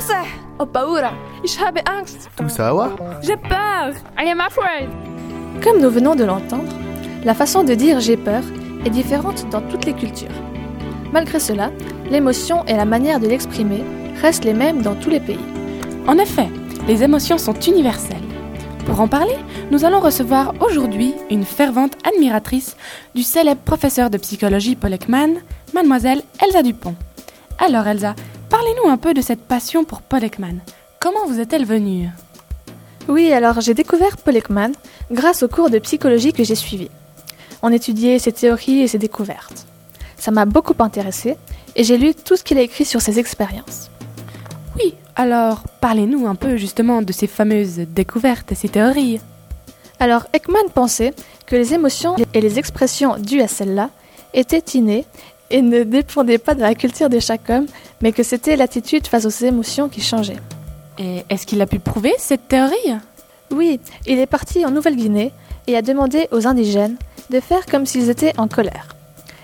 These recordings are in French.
Se? Ho paura. Ich habe Angst. Tout ça va J'ai peur. I am afraid. Comme nous venons de l'entendre, la façon de dire j'ai peur est différente dans toutes les cultures. Malgré cela, l'émotion et la manière de l'exprimer restent les mêmes dans tous les pays. En effet, les émotions sont universelles. Pour en parler, nous allons recevoir aujourd'hui une fervente admiratrice du célèbre professeur de psychologie Paul Ekman, mademoiselle Elsa Dupont. Alors Elsa, parlez-nous un peu de cette passion pour Paul Ekman. Comment vous est-elle venue? Oui, alors j'ai découvert Paul Ekman grâce au cours de psychologie que j'ai suivi. On étudiait ses théories et ses découvertes. Ça m'a beaucoup intéressé et j'ai lu tout ce qu'il a écrit sur ses expériences. Oui, alors parlez-nous un peu justement de ces fameuses découvertes et ces théories. Alors Ekman pensait que les émotions et les expressions dues à celles-là étaient innées et ne dépendaient pas de la culture de chaque homme, mais que c'était l'attitude face aux émotions qui changeait. Et est-ce qu'il a pu prouver cette théorie? Oui, il est parti en Nouvelle-Guinée et a demandé aux indigènes de faire comme s'ils étaient en colère.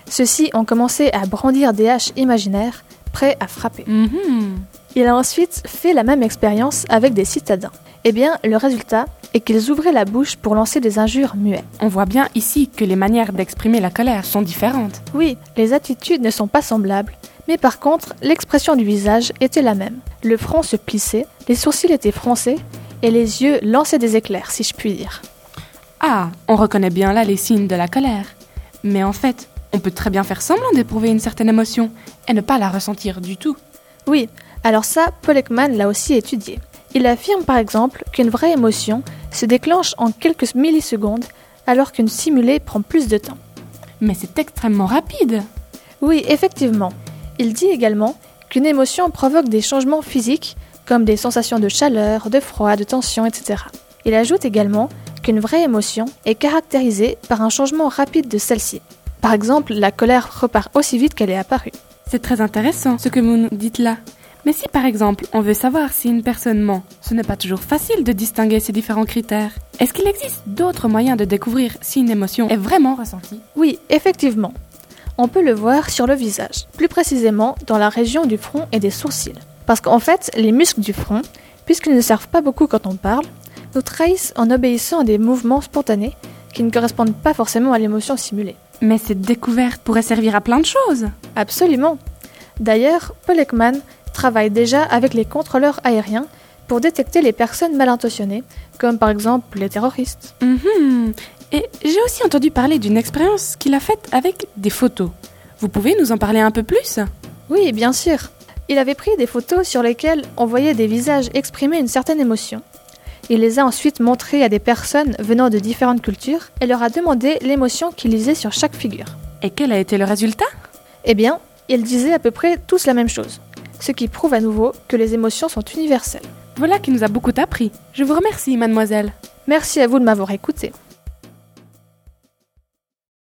Ceux-ci ont commencé à brandir des haches imaginaires, prêts à frapper. Mhm. Il a ensuite fait la même expérience avec des citadins. Eh bien, le résultat est qu'ils ouvraient la bouche pour lancer des injures muettes. On voit bien ici que les manières d'exprimer la colère sont différentes. Oui, les attitudes ne sont pas semblables, mais par contre, l'expression du visage était la même. Le front se plissait, les sourcils étaient froncés, et les yeux lançaient des éclairs, si je puis dire. Ah, on reconnaît bien là les signes de la colère. Mais en fait, on peut très bien faire semblant d'éprouver une certaine émotion et ne pas la ressentir du tout. Oui, alors ça, Paul Ekman l'a aussi étudié. Il affirme par exemple qu'une vraie émotion se déclenche en quelques millisecondes, alors qu'une simulée prend plus de temps. Mais c'est extrêmement rapide. Oui, effectivement. Il dit également qu'une émotion provoque des changements physiques, comme des sensations de chaleur, de froid, de tension, etc. Il ajoute également qu'une vraie émotion est caractérisée par un changement rapide de celle-ci. Par exemple, la colère repart aussi vite qu'elle est apparue. C'est très intéressant ce que vous nous dites là. Mais si par exemple on veut savoir si une personne ment, ce n'est pas toujours facile de distinguer ces différents critères. Est-ce qu'il existe d'autres moyens de découvrir si une émotion est vraiment ressentie? Oui, effectivement. On peut le voir sur le visage, plus précisément dans la région du front et des sourcils. Parce qu'en fait, les muscles du front, puisqu'ils ne servent pas beaucoup quand on parle, nous trahissent en obéissant à des mouvements spontanés qui ne correspondent pas forcément à l'émotion simulée. Mais cette découverte pourrait servir à plein de choses. Absolument. D'ailleurs, Paul Ekman travaille déjà avec les contrôleurs aériens pour détecter les personnes mal intentionnées, comme par exemple les terroristes. Mhm. Et j'ai aussi entendu parler d'une expérience qu'il a faite avec des photos. Vous pouvez nous en parler un peu plus? Oui, bien sûr. Il avait pris des photos sur lesquelles on voyait des visages exprimer une certaine émotion. Il les a ensuite montrées à des personnes venant de différentes cultures et leur a demandé l'émotion qu'ils lisaient sur chaque figure. Et quel a été le résultat? Eh bien, ils disaient à peu près tous la même chose, ce qui prouve à nouveau que les émotions sont universelles. Voilà qui nous a beaucoup appris. Je vous remercie, mademoiselle. Merci à vous de m'avoir écouté.